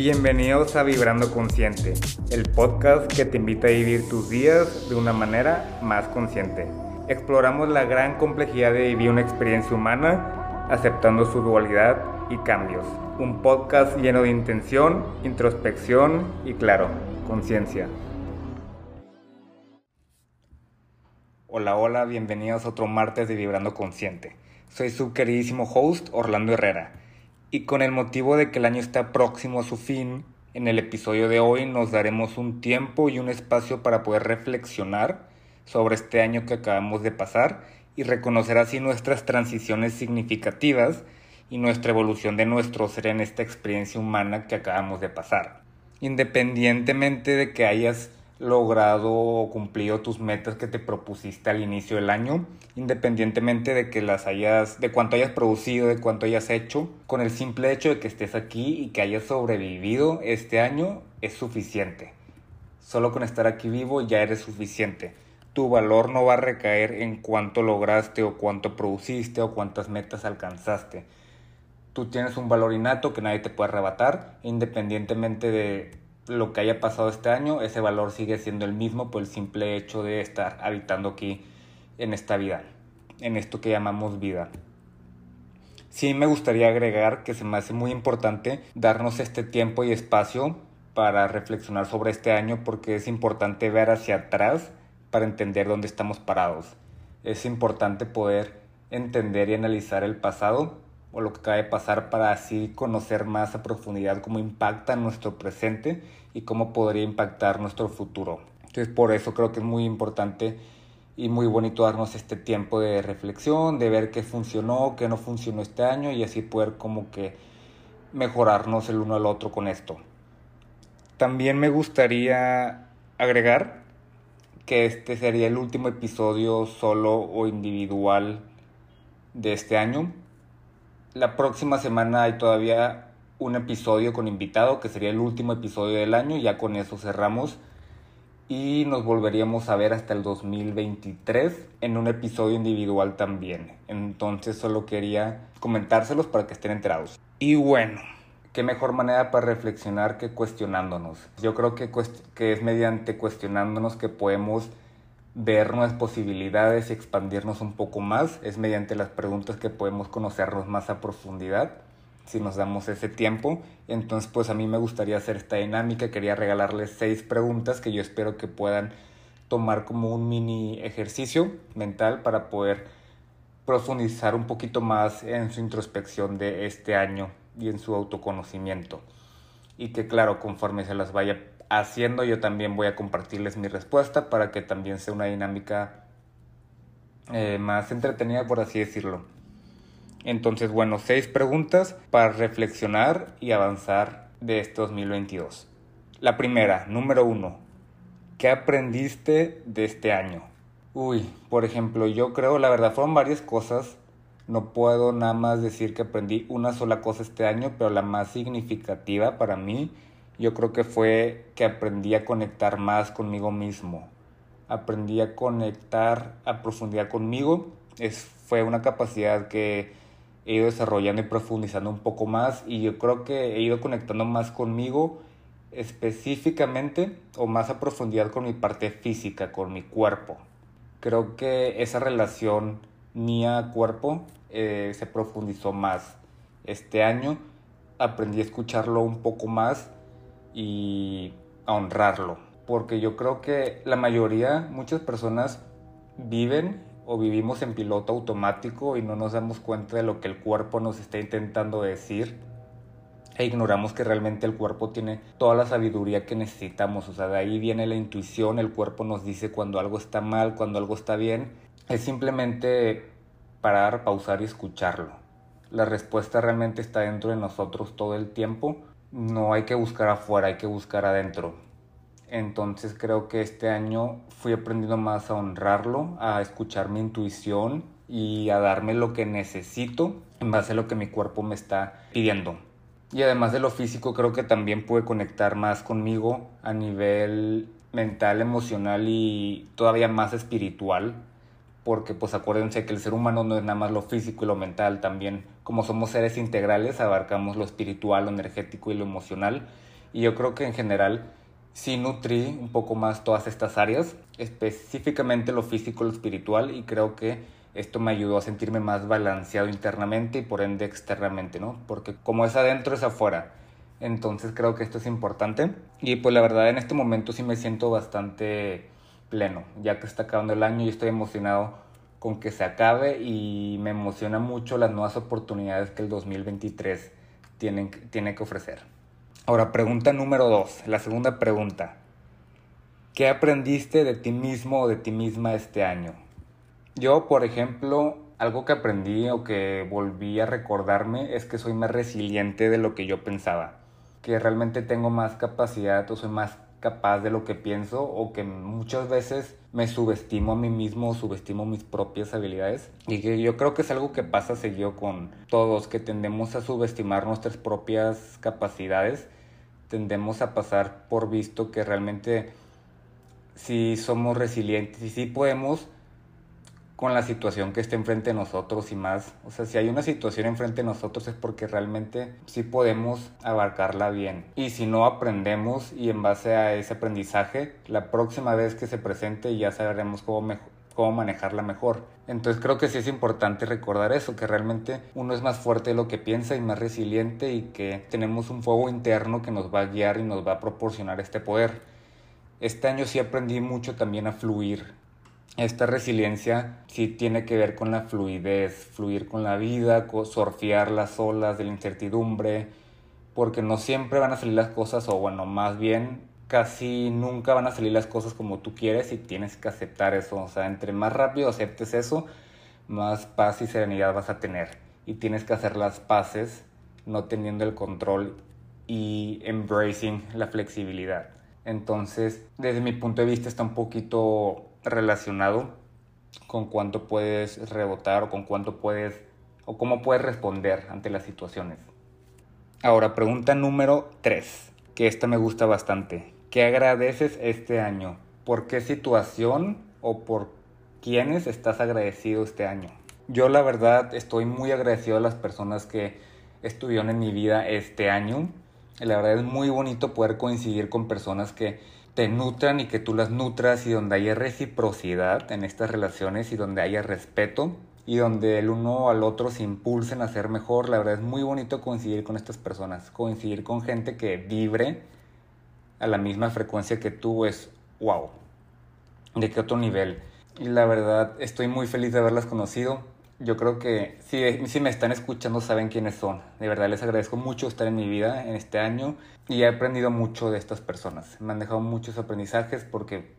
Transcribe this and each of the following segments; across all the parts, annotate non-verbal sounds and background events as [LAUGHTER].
Bienvenidos a Vibrando Consciente, el podcast que te invita a vivir tus días de una manera más consciente. Exploramos la gran complejidad de vivir una experiencia humana, aceptando su dualidad y cambios. Un podcast lleno de intención, introspección y, claro, conciencia. Hola, hola, bienvenidos a otro martes de Vibrando Consciente. Soy su queridísimo host Orlando Herrera y con el motivo de que el año está próximo a su fin, en el episodio de hoy nos daremos un tiempo y un espacio para poder reflexionar sobre este año que acabamos de pasar y reconocer así nuestras transiciones significativas y nuestra evolución de nuestro ser en esta experiencia humana que acabamos de pasar. Independientemente de que hayas logrado cumplido tus metas que te propusiste al inicio del año, independientemente de que las hayas, de cuánto hayas producido, de cuánto hayas hecho, con el simple hecho de que estés aquí y que hayas sobrevivido este año es suficiente. Solo con estar aquí vivo ya eres suficiente. Tu valor no va a recaer en cuánto lograste o cuánto produciste o cuántas metas alcanzaste. Tú tienes un valor innato que nadie te puede arrebatar, independientemente de lo que haya pasado este año, ese valor sigue siendo el mismo por el simple hecho de estar habitando aquí en esta vida, en esto que llamamos vida. Sí me gustaría agregar que se me hace muy importante darnos este tiempo y espacio para reflexionar sobre este año porque es importante ver hacia atrás para entender dónde estamos parados. Es importante poder entender y analizar el pasado o lo que acaba de pasar para así conocer más a profundidad cómo impacta nuestro presente y cómo podría impactar nuestro futuro. Entonces por eso creo que es muy importante y muy bonito darnos este tiempo de reflexión, de ver qué funcionó, qué no funcionó este año y así poder como que mejorarnos el uno al otro con esto. También me gustaría agregar que este sería el último episodio solo o individual de este año. La próxima semana hay todavía un episodio con invitado, que sería el último episodio del año, ya con eso cerramos. Y nos volveríamos a ver hasta el 2023 en un episodio individual también. Entonces solo quería comentárselos para que estén enterados. Y bueno, qué mejor manera para reflexionar que cuestionándonos. Yo creo que, que es mediante cuestionándonos que podemos ver nuevas posibilidades y expandirnos un poco más. Es mediante las preguntas que podemos conocernos más a profundidad si nos damos ese tiempo. Entonces, pues a mí me gustaría hacer esta dinámica. Quería regalarles seis preguntas que yo espero que puedan tomar como un mini ejercicio mental para poder profundizar un poquito más en su introspección de este año y en su autoconocimiento. Y que claro, conforme se las vaya haciendo, yo también voy a compartirles mi respuesta para que también sea una dinámica eh, más entretenida, por así decirlo. Entonces, bueno, seis preguntas para reflexionar y avanzar de este 2022. La primera, número uno, ¿qué aprendiste de este año? Uy, por ejemplo, yo creo, la verdad, fueron varias cosas. No puedo nada más decir que aprendí una sola cosa este año, pero la más significativa para mí, yo creo que fue que aprendí a conectar más conmigo mismo. Aprendí a conectar a profundidad conmigo. Es, fue una capacidad que he ido desarrollando y profundizando un poco más y yo creo que he ido conectando más conmigo específicamente o más a profundidad con mi parte física, con mi cuerpo. Creo que esa relación mía-cuerpo eh, se profundizó más este año. Aprendí a escucharlo un poco más y a honrarlo. Porque yo creo que la mayoría, muchas personas viven o vivimos en piloto automático y no nos damos cuenta de lo que el cuerpo nos está intentando decir e ignoramos que realmente el cuerpo tiene toda la sabiduría que necesitamos. O sea, de ahí viene la intuición, el cuerpo nos dice cuando algo está mal, cuando algo está bien. Es simplemente parar, pausar y escucharlo. La respuesta realmente está dentro de nosotros todo el tiempo. No hay que buscar afuera, hay que buscar adentro. Entonces creo que este año fui aprendiendo más a honrarlo, a escuchar mi intuición y a darme lo que necesito en base a lo que mi cuerpo me está pidiendo. Y además de lo físico, creo que también pude conectar más conmigo a nivel mental, emocional y todavía más espiritual. Porque pues acuérdense que el ser humano no es nada más lo físico y lo mental, también como somos seres integrales abarcamos lo espiritual, lo energético y lo emocional Y yo creo que en general sí nutrí un poco más todas estas áreas, específicamente lo físico, lo espiritual, y creo que esto me ayudó a sentirme más balanceado internamente y por ende externamente, ¿no? Porque como es adentro es afuera. Entonces creo que esto es importante. Y pues la verdad en este momento sí me siento bastante pleno, ya que está acabando el año y estoy emocionado con que se acabe y me emociona mucho las nuevas oportunidades que el 2023 tiene que ofrecer. Ahora, pregunta número dos, la segunda pregunta. ¿Qué aprendiste de ti mismo o de ti misma este año? Yo, por ejemplo, algo que aprendí o que volví a recordarme es que soy más resiliente de lo que yo pensaba, que realmente tengo más capacidad o soy más capaz de lo que pienso o que muchas veces me subestimo a mí mismo, subestimo mis propias habilidades. Y que yo creo que es algo que pasa seguido con todos, que tendemos a subestimar nuestras propias capacidades, tendemos a pasar por visto que realmente si somos resilientes y si podemos con la situación que esté enfrente de nosotros y más. O sea, si hay una situación enfrente de nosotros es porque realmente sí podemos abarcarla bien. Y si no aprendemos y en base a ese aprendizaje, la próxima vez que se presente ya sabremos cómo, cómo manejarla mejor. Entonces creo que sí es importante recordar eso, que realmente uno es más fuerte de lo que piensa y más resiliente y que tenemos un fuego interno que nos va a guiar y nos va a proporcionar este poder. Este año sí aprendí mucho también a fluir esta resiliencia sí tiene que ver con la fluidez, fluir con la vida, surfear las olas de la incertidumbre, porque no siempre van a salir las cosas, o bueno, más bien casi nunca van a salir las cosas como tú quieres y tienes que aceptar eso. O sea, entre más rápido aceptes eso, más paz y serenidad vas a tener. Y tienes que hacer las paces no teniendo el control y embracing la flexibilidad. Entonces, desde mi punto de vista está un poquito relacionado con cuánto puedes rebotar o con cuánto puedes o cómo puedes responder ante las situaciones. Ahora, pregunta número 3, que esta me gusta bastante. ¿Qué agradeces este año? ¿Por qué situación o por quiénes estás agradecido este año? Yo la verdad estoy muy agradecido a las personas que estuvieron en mi vida este año. La verdad es muy bonito poder coincidir con personas que te nutran y que tú las nutras y donde haya reciprocidad en estas relaciones y donde haya respeto y donde el uno al otro se impulsen a ser mejor. La verdad es muy bonito coincidir con estas personas, coincidir con gente que vibre a la misma frecuencia que tú es wow. ¿De qué otro nivel? Y la verdad estoy muy feliz de haberlas conocido yo creo que si, si me están escuchando saben quiénes son. De verdad les agradezco mucho estar en mi vida en este año y he aprendido mucho de estas personas. Me han dejado muchos aprendizajes porque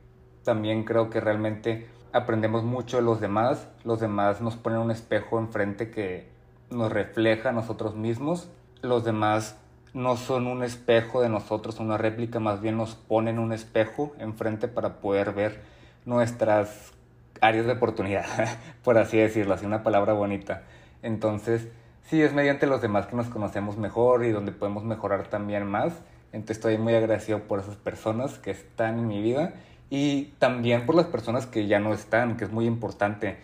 también creo que realmente aprendemos mucho de los demás. Los demás nos ponen un espejo enfrente que nos refleja a nosotros mismos. Los demás no son un espejo de nosotros, una réplica, más bien nos ponen un espejo enfrente para poder ver nuestras áreas de oportunidad, [LAUGHS] por así decirlo, así una palabra bonita. Entonces, sí, es mediante los demás que nos conocemos mejor y donde podemos mejorar también más. Entonces estoy muy agradecido por esas personas que están en mi vida y también por las personas que ya no están, que es muy importante,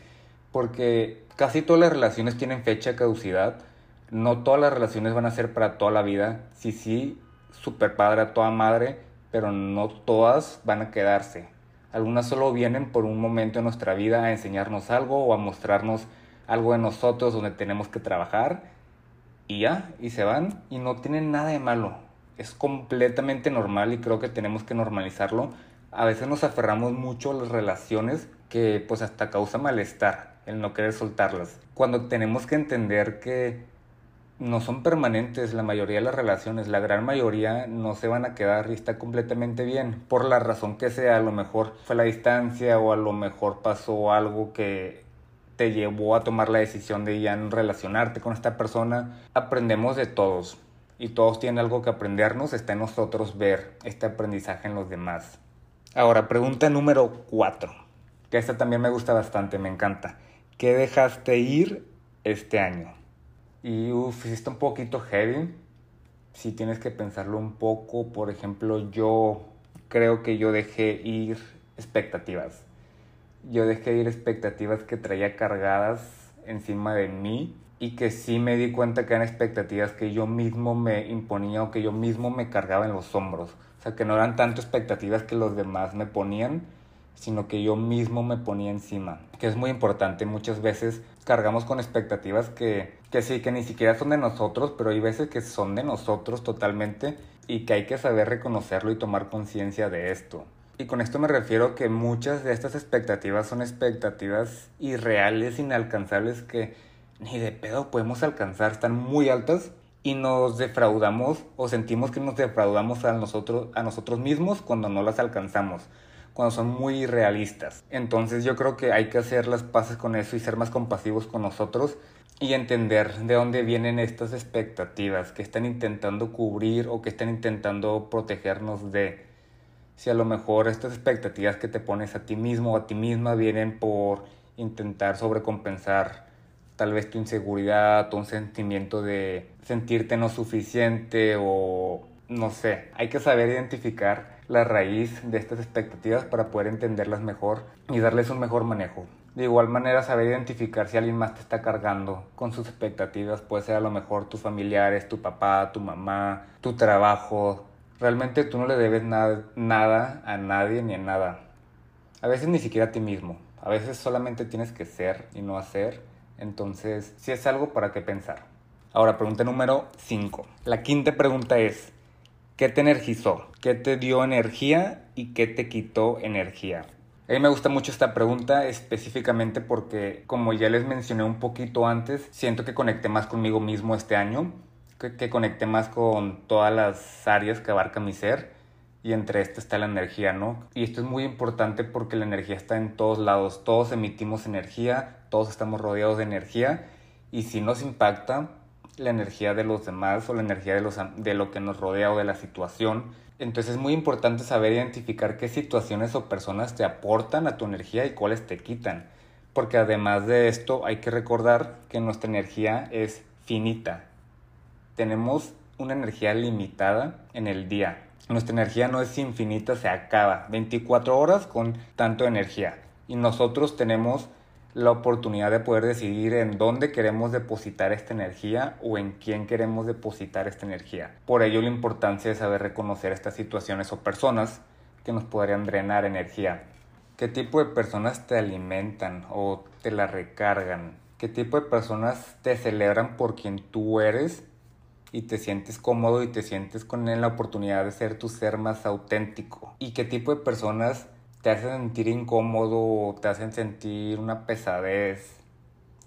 porque casi todas las relaciones tienen fecha de caducidad. No todas las relaciones van a ser para toda la vida. Sí, sí, super padre a toda madre, pero no todas van a quedarse. Algunas solo vienen por un momento en nuestra vida a enseñarnos algo o a mostrarnos algo de nosotros donde tenemos que trabajar y ya, y se van y no tienen nada de malo. Es completamente normal y creo que tenemos que normalizarlo. A veces nos aferramos mucho a las relaciones que pues hasta causa malestar el no querer soltarlas. Cuando tenemos que entender que no son permanentes la mayoría de las relaciones, la gran mayoría no se van a quedar y está completamente bien, por la razón que sea, a lo mejor fue la distancia o a lo mejor pasó algo que te llevó a tomar la decisión de ya no relacionarte con esta persona. Aprendemos de todos y todos tienen algo que aprendernos, está en nosotros ver este aprendizaje en los demás. Ahora, pregunta número 4, que esta también me gusta bastante, me encanta. ¿Qué dejaste ir este año? Y uff, un poquito heavy. Si tienes que pensarlo un poco. Por ejemplo, yo creo que yo dejé ir expectativas. Yo dejé ir expectativas que traía cargadas encima de mí y que sí me di cuenta que eran expectativas que yo mismo me imponía o que yo mismo me cargaba en los hombros. O sea, que no eran tanto expectativas que los demás me ponían, sino que yo mismo me ponía encima. Que es muy importante, muchas veces cargamos con expectativas que, que sí, que ni siquiera son de nosotros, pero hay veces que son de nosotros totalmente y que hay que saber reconocerlo y tomar conciencia de esto. Y con esto me refiero que muchas de estas expectativas son expectativas irreales, inalcanzables, que ni de pedo podemos alcanzar, están muy altas y nos defraudamos o sentimos que nos defraudamos a nosotros, a nosotros mismos cuando no las alcanzamos, cuando son muy irrealistas. Entonces yo creo que hay que hacer las paces con eso y ser más compasivos con nosotros y entender de dónde vienen estas expectativas que están intentando cubrir o que están intentando protegernos de si a lo mejor estas expectativas que te pones a ti mismo o a ti misma vienen por intentar sobrecompensar tal vez tu inseguridad o un sentimiento de sentirte no suficiente o no sé, hay que saber identificar la raíz de estas expectativas para poder entenderlas mejor y darles un mejor manejo. De igual manera, saber identificar si alguien más te está cargando con sus expectativas, puede ser a lo mejor tus familiares, tu papá, tu mamá, tu trabajo, Realmente tú no le debes nada, nada a nadie ni a nada. A veces ni siquiera a ti mismo. A veces solamente tienes que ser y no hacer. Entonces, si es algo para qué pensar. Ahora, pregunta número 5. La quinta pregunta es, ¿qué te energizó? ¿Qué te dio energía y qué te quitó energía? A mí me gusta mucho esta pregunta específicamente porque, como ya les mencioné un poquito antes, siento que conecté más conmigo mismo este año que, que conecté más con todas las áreas que abarca mi ser y entre estas está la energía, ¿no? Y esto es muy importante porque la energía está en todos lados, todos emitimos energía, todos estamos rodeados de energía y si nos impacta la energía de los demás o la energía de, los, de lo que nos rodea o de la situación, entonces es muy importante saber identificar qué situaciones o personas te aportan a tu energía y cuáles te quitan. Porque además de esto hay que recordar que nuestra energía es finita, tenemos una energía limitada en el día. Nuestra energía no es infinita, se acaba. 24 horas con tanto energía. Y nosotros tenemos la oportunidad de poder decidir en dónde queremos depositar esta energía o en quién queremos depositar esta energía. Por ello la importancia de saber reconocer estas situaciones o personas que nos podrían drenar energía. ¿Qué tipo de personas te alimentan o te la recargan? ¿Qué tipo de personas te celebran por quien tú eres y te sientes cómodo y te sientes con la oportunidad de ser tu ser más auténtico. ¿Y qué tipo de personas te hacen sentir incómodo te hacen sentir una pesadez?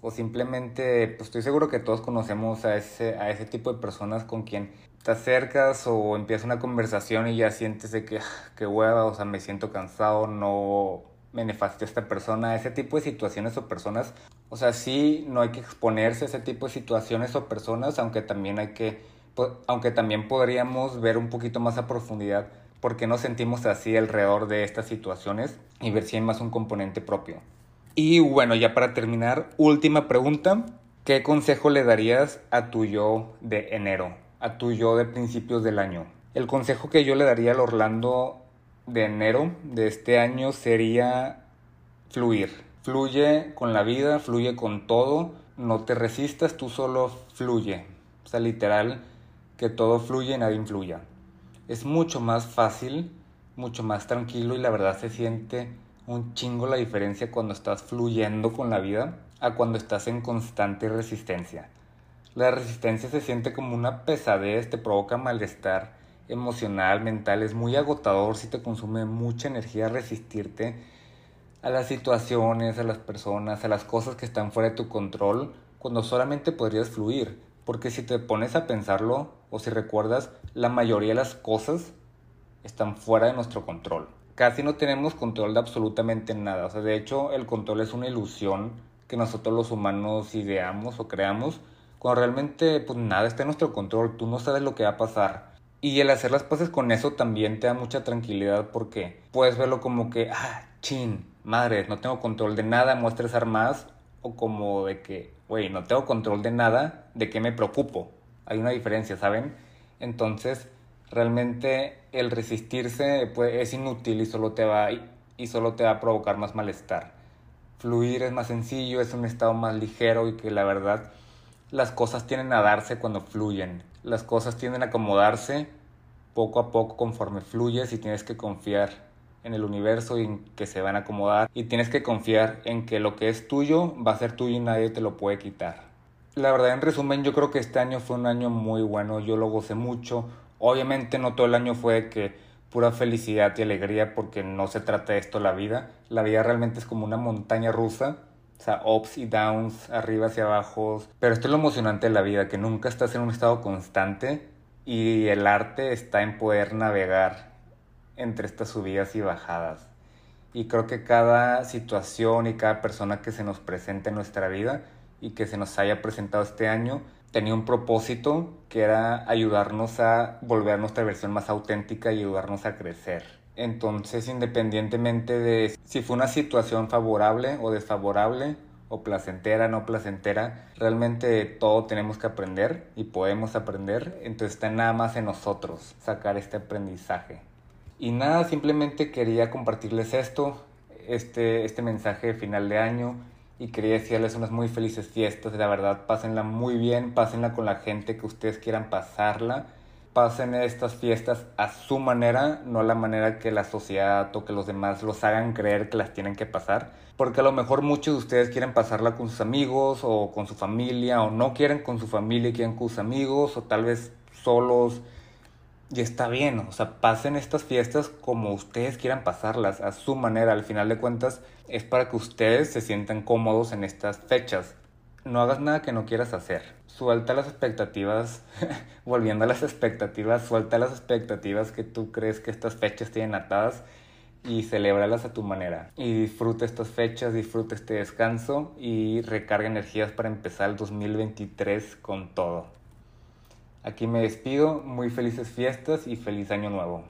O simplemente, pues estoy seguro que todos conocemos a ese, a ese tipo de personas con quien te acercas o empieza una conversación y ya sientes de que, ah, qué hueva, o sea, me siento cansado, no me nefastió esta persona, ese tipo de situaciones o personas o sea, sí, no hay que exponerse a ese tipo de situaciones o personas, aunque también hay que, aunque también podríamos ver un poquito más a profundidad por qué nos sentimos así alrededor de estas situaciones y ver si hay más un componente propio. Y bueno, ya para terminar, última pregunta. ¿Qué consejo le darías a tu yo de enero, a tu yo de principios del año? El consejo que yo le daría al Orlando de enero de este año sería fluir Fluye con la vida, fluye con todo, no te resistas, tú solo fluye. O sea, literal, que todo fluye, nadie influya. Es mucho más fácil, mucho más tranquilo y la verdad se siente un chingo la diferencia cuando estás fluyendo con la vida a cuando estás en constante resistencia. La resistencia se siente como una pesadez, te provoca malestar emocional, mental, es muy agotador si te consume mucha energía resistirte a las situaciones, a las personas, a las cosas que están fuera de tu control, cuando solamente podrías fluir. Porque si te pones a pensarlo o si recuerdas, la mayoría de las cosas están fuera de nuestro control. Casi no tenemos control de absolutamente nada. O sea, de hecho, el control es una ilusión que nosotros los humanos ideamos o creamos. Cuando realmente pues nada está en nuestro control, tú no sabes lo que va a pasar. Y el hacer las paces con eso también te da mucha tranquilidad porque puedes verlo como que, ah, chin, madre, no tengo control de nada, muestres armas, o como de que, güey, no tengo control de nada, ¿de qué me preocupo? Hay una diferencia, ¿saben? Entonces, realmente el resistirse pues, es inútil y solo te va y solo te va a provocar más malestar. Fluir es más sencillo, es un estado más ligero y que la verdad las cosas tienden a darse cuando fluyen. Las cosas tienden a acomodarse poco a poco conforme fluyes y tienes que confiar en el universo y en que se van a acomodar y tienes que confiar en que lo que es tuyo va a ser tuyo y nadie te lo puede quitar. La verdad, en resumen, yo creo que este año fue un año muy bueno, yo lo gocé mucho. Obviamente no todo el año fue que pura felicidad y alegría porque no se trata de esto la vida. La vida realmente es como una montaña rusa o sea, ups y downs, arriba hacia abajo. Pero esto es lo emocionante de la vida, que nunca estás en un estado constante y el arte está en poder navegar entre estas subidas y bajadas. Y creo que cada situación y cada persona que se nos presente en nuestra vida y que se nos haya presentado este año tenía un propósito que era ayudarnos a volver a nuestra versión más auténtica y ayudarnos a crecer. Entonces, independientemente de si fue una situación favorable o desfavorable, o placentera, no placentera, realmente todo tenemos que aprender y podemos aprender, entonces está nada más en nosotros sacar este aprendizaje. Y nada, simplemente quería compartirles esto, este, este mensaje de final de año y quería decirles unas muy felices fiestas, la verdad, pásenla muy bien, pásenla con la gente que ustedes quieran pasarla pasen estas fiestas a su manera, no a la manera que la sociedad o que los demás los hagan creer que las tienen que pasar. Porque a lo mejor muchos de ustedes quieren pasarla con sus amigos o con su familia, o no quieren con su familia y quieren con sus amigos, o tal vez solos. Y está bien, o sea, pasen estas fiestas como ustedes quieran pasarlas, a su manera. Al final de cuentas, es para que ustedes se sientan cómodos en estas fechas no hagas nada que no quieras hacer. Suelta las expectativas, [LAUGHS] volviendo a las expectativas, suelta las expectativas que tú crees que estas fechas tienen atadas y celébralas a tu manera. Y disfruta estas fechas, disfruta este descanso y recarga energías para empezar el 2023 con todo. Aquí me despido, muy felices fiestas y feliz año nuevo.